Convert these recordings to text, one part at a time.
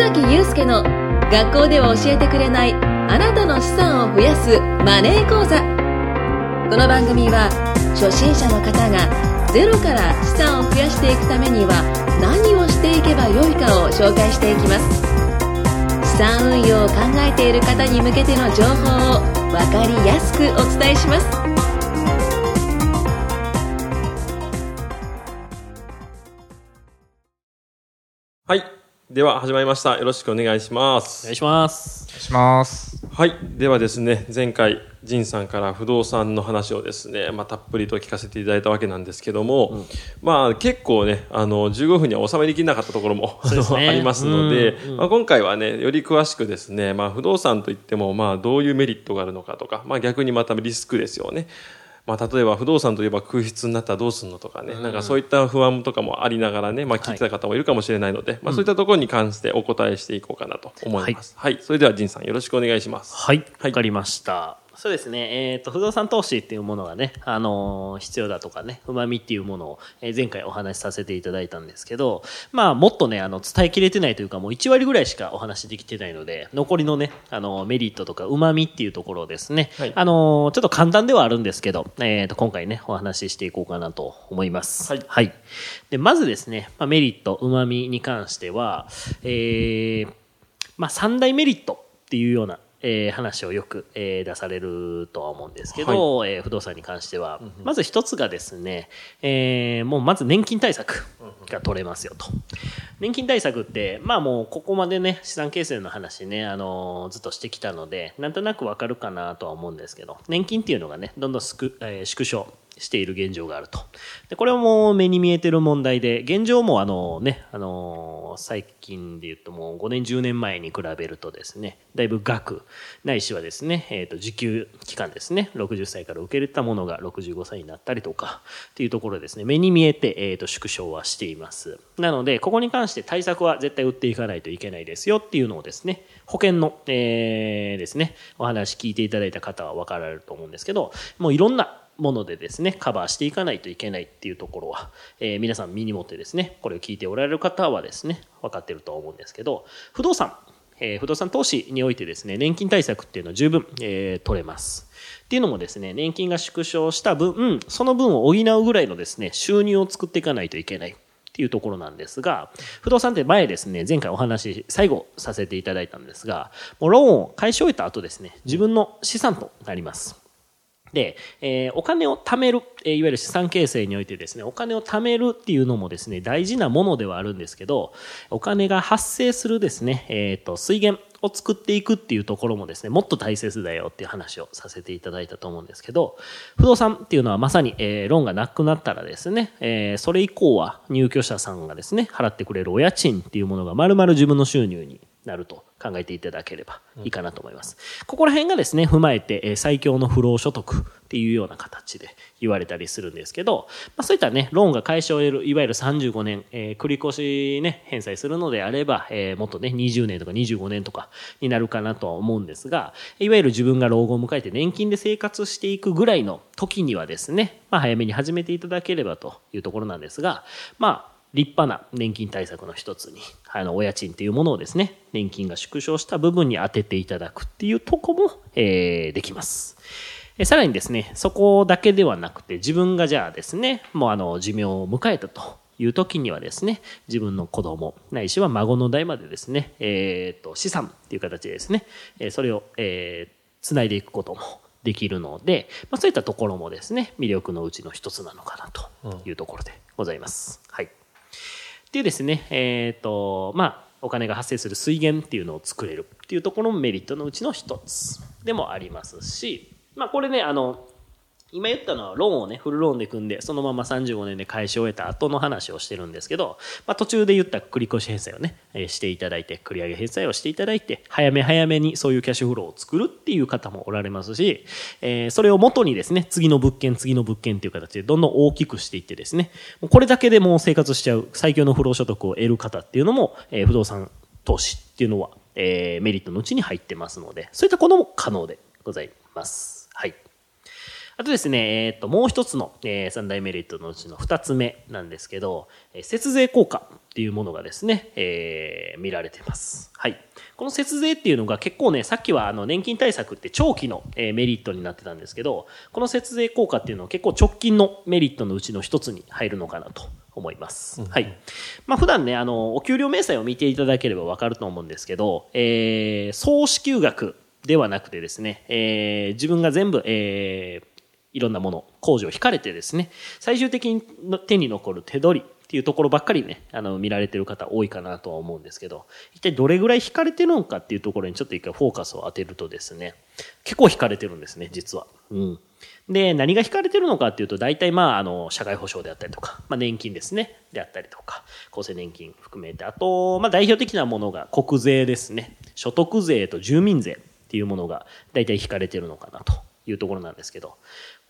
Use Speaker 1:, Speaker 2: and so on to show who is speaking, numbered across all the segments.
Speaker 1: 崎祐介の学校では教えてくれないあなたの資産を増やすマネー講座。この番組は初心者の方がゼロから資産を増やしていくためには何をしていけばよいかを紹介していきます。資産運用を考えている方に向けての情報を分かりやすくお伝えします。
Speaker 2: はい。では、始まりました。よろしくお願いします。
Speaker 3: お願いします。
Speaker 4: お願いします。
Speaker 2: はい。ではですね、前回、仁さんから不動産の話をですね、まあ、たっぷりと聞かせていただいたわけなんですけども、まあ、結構ね、あの、15分には収めりきれなかったところも、
Speaker 3: ね
Speaker 2: ありますので、
Speaker 3: うんうん
Speaker 2: まあ、今回はね、より詳しくですね、まあ、不動産といっても、まあ、どういうメリットがあるのかとか、まあ、逆にまたリスクですよね。まあ、例えば不動産といえば空室になったらどうするのとかね、なんかそういった不安とかもありながらね、まあ、聞いてた方もいるかもしれないので、まあ、そういったところに関してお答えしていこうかなと思います。はい。それでは、仁さんよろしくお願いします。
Speaker 3: はい。わ
Speaker 2: はい
Speaker 3: かりました。そうですね。えっ、と、不動産投資っていうものがね、あのー必要だとかね、旨味っていうものを、えー前回お話しさせていただいたんですけど、まあ、もっとね、あの、伝えきれてないというか、もう1割ぐらいしかお話できてないので、残りのね、あの、メリットとか旨味っていうところをですね、
Speaker 2: はい
Speaker 3: あのーちょっと簡単ではあるんですけど、えっ、と、今回ね、お話ししていこうかなと思います。
Speaker 2: はい
Speaker 3: はい。で、まずですね、まあ、メリット、旨味に関しては、えー、まあ、三大メリットっていうような、えー話をよく、えー出されるとは思うんですけど、えー不動産に関しては、まず一つがですね、えーもうまず年金対策が取れますよと。年金対策って、まあもうここまでね、資産形成の話ね、あのーずっとしてきたので、なんとなくわかるかなとは思うんですけど、年金っていうのがね、どんどんすく、えー縮小している現状があると。で、これはもう目に見えてる問題で、現状もあのね、あのー最近で言うともう5年、10年前に比べるとですね、だいぶ額、ないしはですね、えっ、と、受給期間ですね、60歳から受け入れたものが65歳になったりとか、っていうところですね、目に見えて、えっ、と、縮小はしています。なので、ここに関して対策は絶対打っていかないといけないですよっていうのをですね、保険の、えーですね、お話聞いていただいた方は分かられると思うんですけど、もういろんなものでですね、カバーしていかないといけないっていうところは、えー皆さん身に持ってですね、これを聞いておられる方はですね、分かってると思うんですけど、不動産、えー不動産投資においてですね、年金対策っていうのは十分、えー取れます。っていうのもですね、年金が縮小した分、その分を補うぐらいのですね、収入を作っていかないといけない。っていうところなんですが、不動産って前ですね、前回お話、最後させていただいたんですが、もうローンを返し終えた後ですね、自分の資産となります。で、えーお金を貯める、えーいわゆる資産形成においてですね、お金を貯めるっていうのもですね、大事なものではあるんですけど、お金が発生するですね、えっ、と、水源を作っていくっていうところもですね、もっと大切だよっていう話をさせていただいたと思うんですけど、不動産っていうのはまさに、えーローンがなくなったらですね、えーそれ以降は入居者さんがですね、払ってくれるお家賃っていうものが丸々自分の収入になると考えていただければいいかなと思います。ここら辺がですね、踏まえて、えー最強の不労所得っていうような形で言われたりするんですけど、まあ、そういったね、ローンが解消を得る、いわゆる35年、えー繰り越しね、返済するのであれば、えーもっとね、20年とか25年とかになるかなとは思うんですが、いわゆる自分が老後を迎えて年金で生活していくぐらいの時にはですね、まあ、早めに始めていただければというところなんですが、まあ、立派な年金対策の一つに、あの、お家賃っていうものをですね、年金が縮小した部分に当てていただくっていうとこも、えーできます。えさらにですね、そこだけではなくて、自分がじゃあですね、もうあの、寿命を迎えたという時にはですね、自分の子供、ないしは孫の代までですね、えっ、と、資産っていう形でですね、えそれを、えー、繋いでいくこともできるので、まあ、そういったところもですね、魅力のうちの一つなのかなというところでございます。はい。でですね、えっ、と、まあ、お金が発生する水源っていうのを作れるっていうところもメリットのうちの一つでもありますし、まあ、これね、あの、今言ったのはローンをね、フルローンで組んで、そのまま35年で返し終えた後の話をしてるんですけど、まあ、途中で言った繰越し返済をね、えーしていただいて、繰り上げ返済をしていただいて、早め早めにそういうキャッシュフローを作るっていう方もおられますし、えーそれを元にですね、次の物件、次の物件っていう形でどんどん大きくしていってですね、これだけでもう生活しちゃう最強の不労所得を得る方っていうのも、えー不動産投資っていうのは、えメリットのうちに入ってますので、そういったことも可能でございます。はい。あとですね、えっ、と、もう一つの、えー、三大メリットのうちの二つ目なんですけど、えー節税効果っていうものがですね、えー見られています。はい。この節税っていうのが結構ね、さっきはあの年金対策って長期の、えーメリットになってたんですけど、この節税効果っていうのは結構直近のメリットのうちの一つに入るのかなと思います。はい。まあ普段ね、あの、お給料明細を見ていただければわかると思うんですけど、えー総支給額ではなくてですね、えー自分が全部、えーいろんなもの、控除を引かれてですね、最終的に手に残る手取りっていうところばっかりね、あの、見られてる方多いかなとは思うんですけど、一体どれぐらい引かれてるのかっていうところにちょっと一回フォーカスを当てるとですね、結構引かれてるんですね、実は。うん。で、何が引かれてるのかっていうと、大体まあ、あの、社会保障であったりとか、まあ、年金ですね、であったりとか、厚生年金含めて、あと、まあ、代表的なものが国税ですね。所得税と住民税っていうものが大体引かれてるのかなというところなんですけど、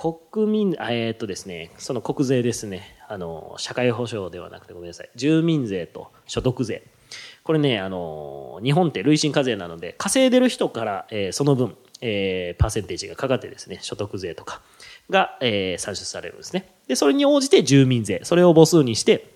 Speaker 3: 国民、えーっとですね、その国税ですね、あの、社会保障ではなくてごめんなさい、住民税と所得税。これね、あの、日本って累進課税なので、稼いでる人から、えーその分、えーパーセンテージがかかってですね、所得税とかが、えー算出されるんですね。で、それに応じて住民税、それを母数にして、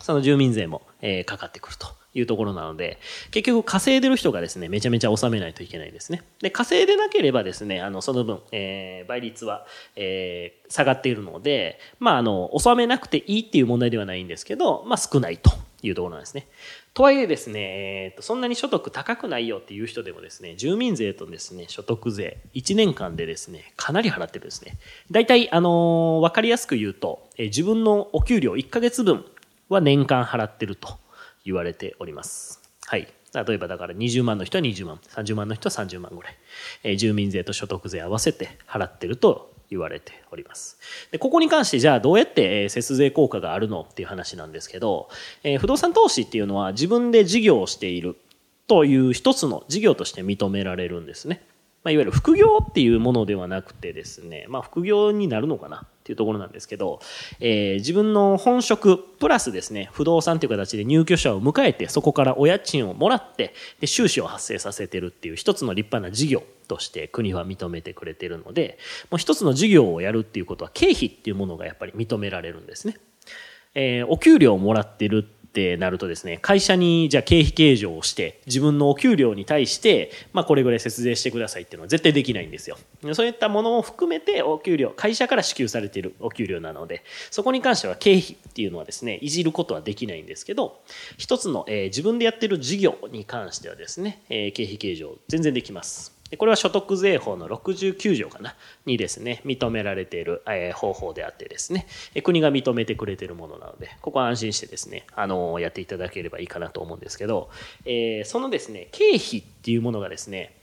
Speaker 3: その住民税も、えーかかってくるというところなので、結局稼いでる人がですね、めちゃめちゃ納めないといけないんですね。で、稼いでなければですね、あの、その分、えー倍率は、えー下がっているので、まあ、あの、納めなくていいっていう問題ではないんですけど、まあ、少ないというところなんですね。とはいえですね、えーとそんなに所得高くないよっていう人でもですね、住民税とですね、所得税、1年間でですね、かなり払ってるんですね。大体、あのーわかりやすく言うと、えー自分のお給料1ヶ月分は年間払ってると言われております。はい。例えばだから20万の人は20万、30万の人は30万ぐらい、えー住民税と所得税合わせて払ってると言われております。で、ここに関してじゃあどうやってえー節税効果があるのっていう話なんですけど、えー不動産投資っていうのは自分で事業をしているという一つの事業として認められるんですね。まあ、いわゆる副業っていうものではなくてですね、まあ、副業になるのかなっていうところなんですけど、えー自分の本職プラスですね、不動産という形で入居者を迎えて、そこからお家賃をもらって、で、収支を発生させてるっていう一つの立派な事業として国は認めてくれてるので、もう一つの事業をやるっていうことは経費っていうものがやっぱり認められるんですね。えーお給料をもらってるってなるとですね、会社にじゃあ経費計上をして、自分のお給料に対して、まあこれぐらい節税してくださいっていうのは絶対できないんですよ。そういったものを含めてお給料、会社から支給されているお給料なので、そこに関しては経費っていうのはですね、いじることはできないんですけど、一つの、えー自分でやってる事業に関してはですね、えー経費計上全然できます。でこれは所得税法の69条かなにですね、認められている、え方法であってですね、国が認めてくれているものなので、ここは安心してですね、あのやっていただければいいかなと思うんですけど、えそのですね、経費っていうものがですね、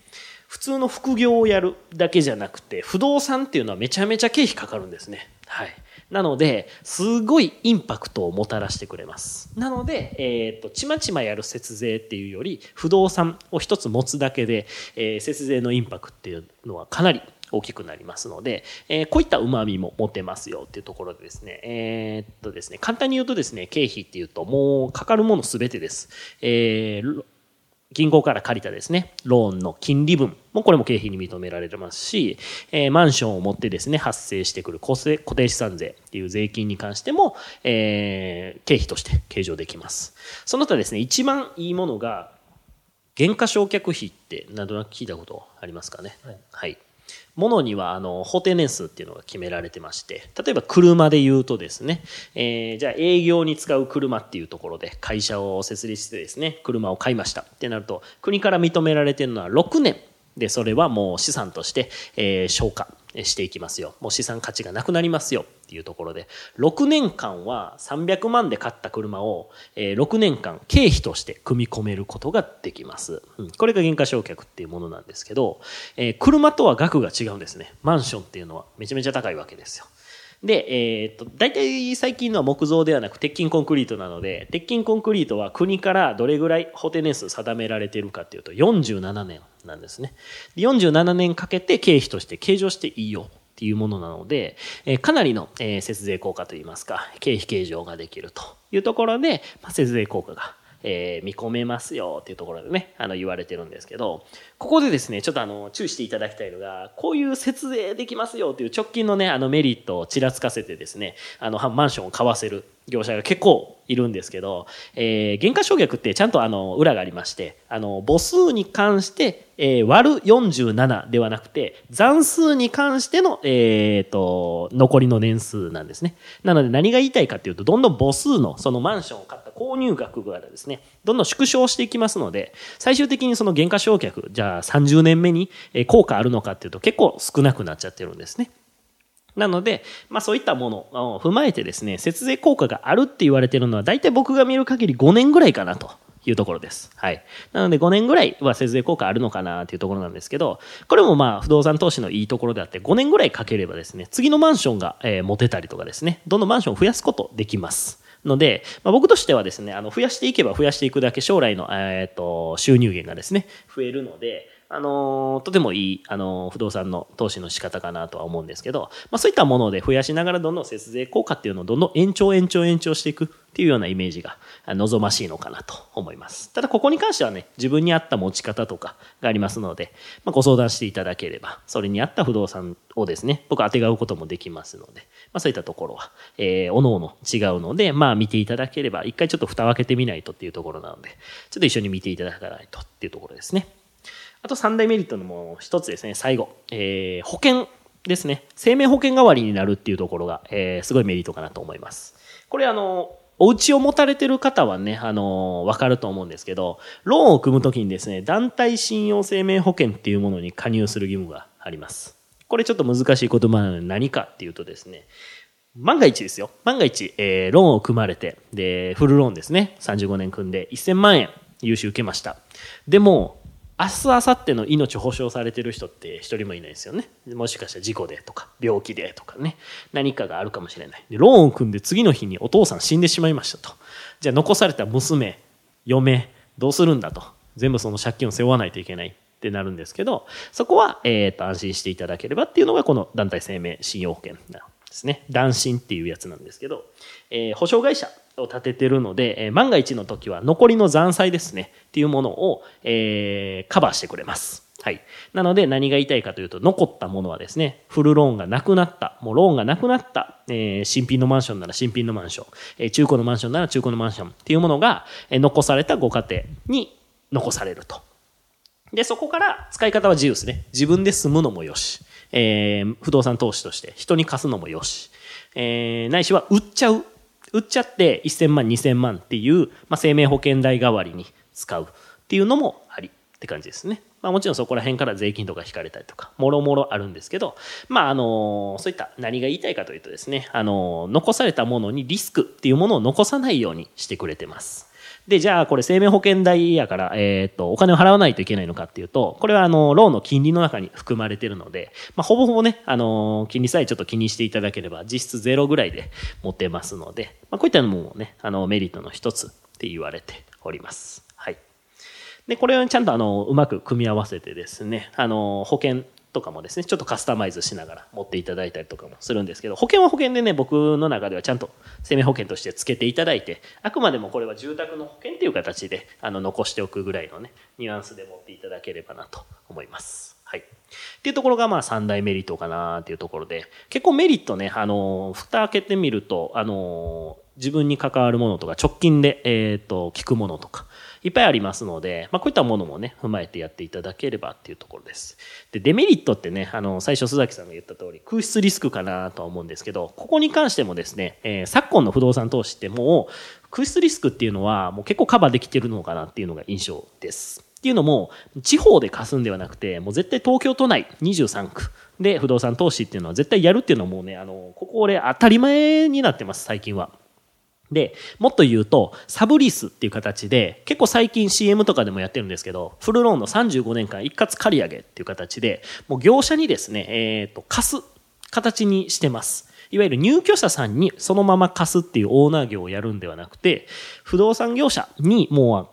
Speaker 3: 普通の副業をやるだけじゃなくて、不動産っていうのはめちゃめちゃ経費かかるんですね。はい。なので、すごいインパクトをもたらしてくれます。なので、えっ、と、ちまちまやる節税っていうより、不動産を一つ持つだけで、えー節税のインパクトっていうのはかなり大きくなりますので、えーこういった旨味も持てますよっていうところでですね、えーっとですね、簡単に言うとですね、経費っていうともうかかるものすべてです。えー銀行から借りたですね、ローンの金利分もこれも経費に認められますし、えーマンションを持ってですね、発生してくる固定固定資産税っていう税金に関しても、えー経費として計上できます。その他ですね、一番いいものが、減価償却費ってなんとなく聞いたことありますかね？はい。ものにはあの法定年数っていうのが決められてまして、例えば車で言うとですね、えーじゃあ営業に使う車っていうところで会社を設立してですね、車を買いましたってなると、国から認められてるのは6年で、それはもう資産として、えー消化していきますよ。もう資産価値がなくなりますよっていうところで、6年間は300万で買った車を、えー6年間経費として組み込めることができます。うんこれが減価償却っていうものなんですけど、えー車とは額が違うんですね。マンションっていうのはめちゃめちゃ高いわけですよ。で、えーっと、大体最近のは木造ではなく鉄筋コンクリートなので、鉄筋コンクリートは国からどれぐらい法定年数定められているかっていうと47年なんですね。で47年かけて経費として計上していいよっていうものなので、えかなりの、え節税効果といいますか、経費計上ができるというところで、まあ、節税効果がえー見込めますよっていうところでね、あの、言われてるんですけど、ここでですね、ちょっとあの、注意していただきたいのが、こういう節税できますよっていう直近のね、あのメリットをちらつかせてですね、あの、マンションを買わせる業者が結構いるんですけど、えー、原価償却ってちゃんとあの、裏がありまして、あの、母数に関して、えー割る47ではなくて、残数に関しての、えー、と、残りの年数なんですね。なので何が言いたいかっていうと、どんどん母数の、そのマンションを買った購入額がですね、どんどん縮小していきますので、最終的にその原価償却、じゃあ30年目に効果あるのかっていうと結構少なくなっちゃってるんですね。なので、まあそういったものを踏まえてですね、節税効果があるって言われてるのは、大体僕が見る限り5年ぐらいかなというところです。はい。なので5年ぐらいは節税効果あるのかなっていうところなんですけど、これもまあ不動産投資のいいところであって、5年ぐらいかければですね、次のマンションが、えー持てたりとかですね、どんどんマンションを増やすことできます。ので、まあ、僕としてはですね、あの、増やしていけば増やしていくだけ将来の、えっ、と、収入源がですね、増えるので、あのとてもいい、あの不動産の投資の仕方かなとは思うんですけど、まあ、そういったもので増やしながらどんどん節税効果っていうのをどんどん延長延長延長していくっていうようなイメージが望ましいのかなと思います。ただここに関してはね、自分に合った持ち方とかがありますので、まあ、ご相談していただければ、それに合った不動産をですね、僕当てがうこともできますので、まあ、そういったところは、えー、おのおの違うので、まあ見ていただければ、一回ちょっと蓋を開けてみないとっていうところなので、ちょっと一緒に見ていただかないとっていうところですね。あと三大メリットのもう一つですね、最後。えー保険ですね。生命保険代わりになるっていうところが、えーすごいメリットかなと思います。これあの、お家を持たれてる方はね、あの、わかると思うんですけど、ローンを組むときにですね、団体信用生命保険っていうものに加入する義務があります。これちょっと難しい言葉なので何かっていうとですね、万が一ですよ。万が一、えーローンを組まれて、で、フルローンですね。35年組んで1000万円融資受けました。でも、明日、明後日の命保証されてる人って一人もいないですよね。もしかしたら事故でとか、病気でとかね、何かがあるかもしれない。で、ローンを組んで次の日にお父さん死んでしまいましたと。じゃあ残された娘、嫁、どうするんだと。全部その借金を背負わないといけないってなるんですけど、そこは、えっ、と、安心していただければっていうのがこの団体生命信用保険なんですね。断信っていうやつなんですけど、えー保証会社を立ててるので、え万が一の時は残りの残債ですねっていうものを、えーカバーしてくれます。はい。なので何が言いたいかというと、残ったものはですね、フルローンがなくなった、もうローンがなくなった、えー新品のマンションなら新品のマンション、えー中古のマンションなら中古のマンションっていうものが、えー残されたご家庭に残されると。で、そこから使い方は自由ですね。自分で住むのもよし、えー不動産投資として人に貸すのもよし、えーないしは売っちゃう。売っちゃって1000万、2000万っていう、まあ、生命保険代代わりに使うっていうのもありって感じですね。まあもちろんそこら辺から税金とか引かれたりとか、もろもろあるんですけど、まああのそういった何が言いたいかというとですね、あの残されたものにリスクっていうものを残さないようにしてくれてます。で、じゃあこれ生命保険代やから、えっ、と、お金を払わないといけないのかっていうと、これはあの、ローの金利の中に含まれてるので、まあ、ほぼほぼね、あの、金利さえちょっと気にしていただければ、実質ゼロぐらいで持てますので、まあ、こういったのもね、あの、メリットの一つって言われております。はい。で、これをちゃんとあの、うまく組み合わせてですね、あの、保険とかもですね、ちょっとカスタマイズしながら持っていただいたりとかもするんですけど、保険は保険でね、僕の中ではちゃんと生命保険として付けていただいて、あくまでもこれは住宅の保険っていう形で、あの、残しておくぐらいのね、ニュアンスで持っていただければなと思います。はい。っていうところがまあ三大メリットかなっていうところで、結構メリットね、あの、蓋開けてみると、あの、自分に関わるものとか直近で、えっ、と、聞くものとか、いっぱいありますので、まあ、こういったものもね、踏まえてやっていただければっていうところです。で、デメリットってね、あの、最初須崎さんが言った通り、空室リスクかなとは思うんですけど、ここに関してもですね、えー昨今の不動産投資ってもう、空室リスクっていうのはもう結構カバーできてるのかなっていうのが印象です。っていうのも、地方で貸すんではなくて、もう絶対東京都内23区で不動産投資っていうのは絶対やるっていうのはもうね、あの、ここ俺当たり前になってます、最近は。で、もっと言うと、サブリースっていう形で、結構最近 CM とかでもやってるんですけど、フルローンの35年間一括借り上げっていう形で、もう業者にですね、えっ、と、貸す形にしてます。いわゆる入居者さんにそのまま貸すっていうオーナー業をやるんではなくて、不動産業者にもう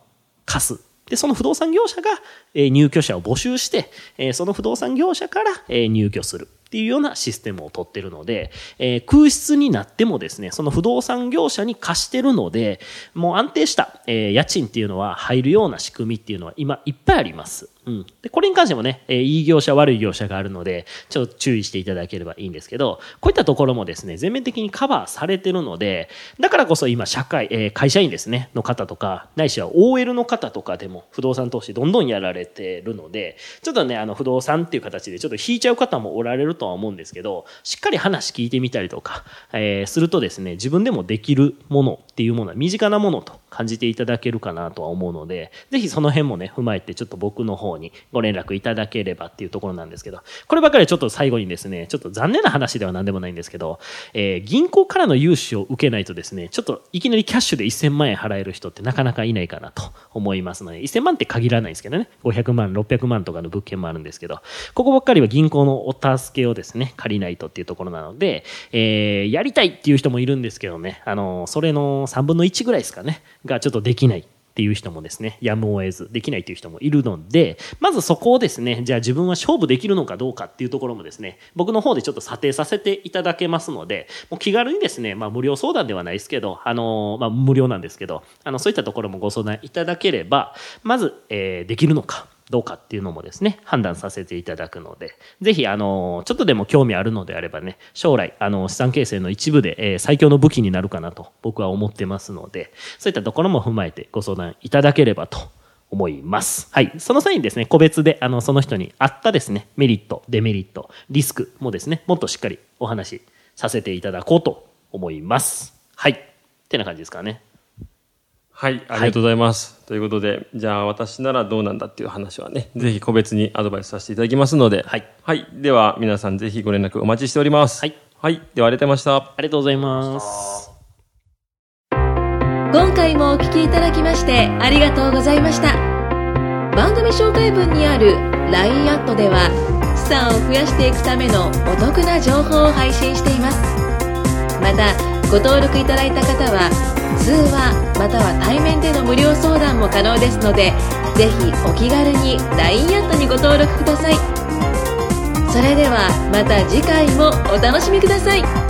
Speaker 3: 貸す。で、その不動産業者が入居者を募集して、その不動産業者から入居する。っていうようなシステムを取ってるので、えー、空室になってもですね、その不動産業者に貸してるので、もう安定した、えー、家賃っていうのは入るような仕組みっていうのは今いっぱいあります。うん。で、これに関してもね、えー、いい業者、悪い業者があるので、ちょっと注意していただければいいんですけど、こういったところもですね、全面的にカバーされてるので、だからこそ今、社会、えー、会社員ですね、の方とか、ないしは OL の方とかでも不動産投資どんどんやられてるので、ちょっとね、あの、不動産っていう形でちょっと引いちゃう方もおられるとは思うんですけど、しっかり話聞いてみたりとか、えー、するとですね、自分でもできるものっていうものは身近なものと感じていただけるかなとは思うので、ぜひその辺もね、踏まえてちょっと僕の方にご連絡いただければっていうところなんですけど、こればっかりはちょっと最後にですね、ちょっと残念な話では何でもないんですけど、えー、銀行からの融資を受けないとですね、ちょっといきなりキャッシュで1000万円払える人ってなかなかいないかなと思いますので、1000万って限らないんですけどね、500万、600万とかの物件もあるんですけど、ここばっかりは銀行のお助けをですね、借りないとっていうところなので、えー、やりたいっていう人もいるんですけどね、あの、それの3分の1ぐらいですかね、がちょっとできないっていう人もですね、やむを得ず、できないという人もいるので、まずそこをですね、じゃあ自分は勝負できるのかどうかっていうところもですね、僕の方でちょっと査定させていただけますので、もう気軽にですね、まあ無料相談ではないですけど、あの、まあ無料なんですけど、あの、そういったところもご相談いただければ、まず、えー、できるのか、どうかっていうのもですね、判断させていただくので、ぜひ、あの、ちょっとでも興味あるのであればね、将来、あの、資産形成の一部で、えー、最強の武器になるかなと僕は思ってますので、そういったところも踏まえてご相談いただければと思います。はい。その際にですね、個別で、あの、その人に合ったですね、メリット、デメリット、リスクもですね、もっとしっかりお話しさせていただこうと思います。はい。ってな感じですかね。
Speaker 2: はい、ありがとうございます。はい、ということで、じゃあ私ならどうなんだっていう話はね、ぜひ個別にアドバイスさせていただきますので、はい。はい。では皆さんぜひご連絡お待ちしております。はい。はい。ではありがとうございました。あ
Speaker 3: りがとうございます。
Speaker 1: 今回もお聞きいただきましてありがとうございました。番組紹介文にある LINE アットでは、資産を増やしていくためのお得な情報を配信しています。また、ご登録いただいた方は、通話または対面での無料相談も可能ですのでぜひお気軽に LINE アットにご登録ください。それではまた次回もお楽しみください。